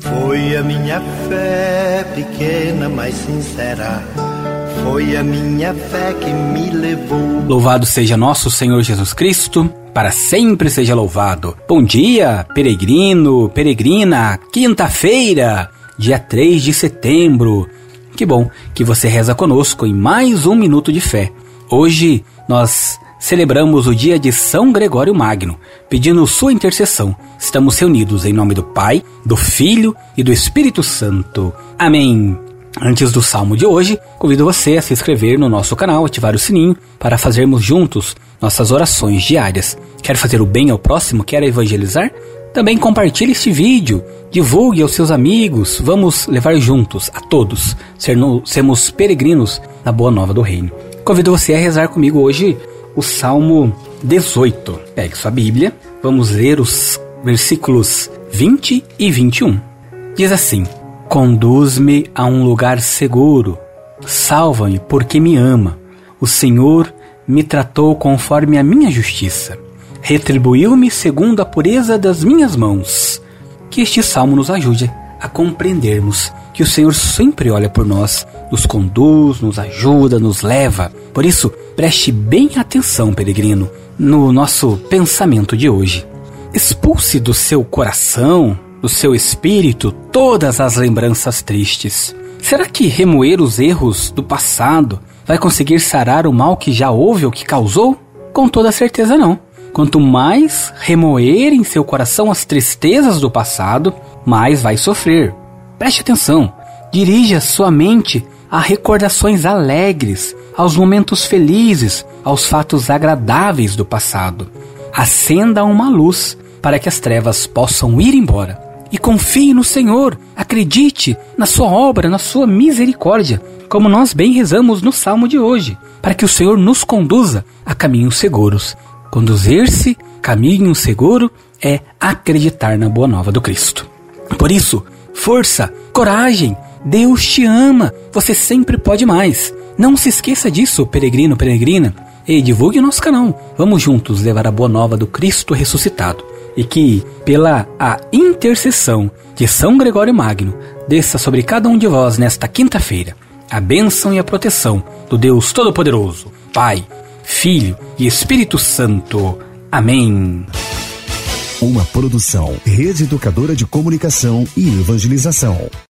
Foi a minha fé pequena, mas sincera. Foi a minha fé que me levou. Louvado seja nosso Senhor Jesus Cristo, para sempre seja louvado. Bom dia, peregrino, peregrina, quinta-feira, dia 3 de setembro. Que bom que você reza conosco em mais um minuto de fé. Hoje nós celebramos o dia de São Gregório Magno, pedindo sua intercessão. Estamos reunidos em nome do Pai, do Filho e do Espírito Santo. Amém. Antes do salmo de hoje, convido você a se inscrever no nosso canal, ativar o sininho para fazermos juntos nossas orações diárias. Quer fazer o bem ao próximo? Quer evangelizar? Também compartilhe este vídeo, divulgue aos seus amigos. Vamos levar juntos a todos, sermos peregrinos na boa nova do reino. Convido você a rezar comigo hoje o Salmo 18. Pegue sua Bíblia, vamos ler os versículos 20 e 21. Diz assim: Conduz-me a um lugar seguro, salva-me porque me ama. O Senhor me tratou conforme a minha justiça, retribuiu-me segundo a pureza das minhas mãos. Que este salmo nos ajude a compreendermos que o Senhor sempre olha por nós, nos conduz, nos ajuda, nos leva. Por isso, preste bem atenção, peregrino, no nosso pensamento de hoje. Expulse do seu coração, do seu espírito, todas as lembranças tristes. Será que remoer os erros do passado vai conseguir sarar o mal que já houve ou que causou? Com toda certeza não. Quanto mais remoer em seu coração as tristezas do passado, mais vai sofrer. Preste atenção. Dirija sua mente a recordações alegres, aos momentos felizes, aos fatos agradáveis do passado. Acenda uma luz para que as trevas possam ir embora. E confie no Senhor, acredite na sua obra, na sua misericórdia, como nós bem rezamos no salmo de hoje, para que o Senhor nos conduza a caminhos seguros. Conduzir-se caminho seguro é acreditar na boa nova do Cristo. Por isso, força, coragem, Deus te ama, você sempre pode mais. Não se esqueça disso, peregrino, peregrina. E divulgue o nosso canal. Vamos juntos levar a boa nova do Cristo ressuscitado. E que, pela a intercessão de São Gregório Magno, desça sobre cada um de vós nesta quinta-feira a bênção e a proteção do Deus Todo-Poderoso, Pai, Filho e Espírito Santo. Amém. Produção, Rede Educadora de Comunicação e Evangelização.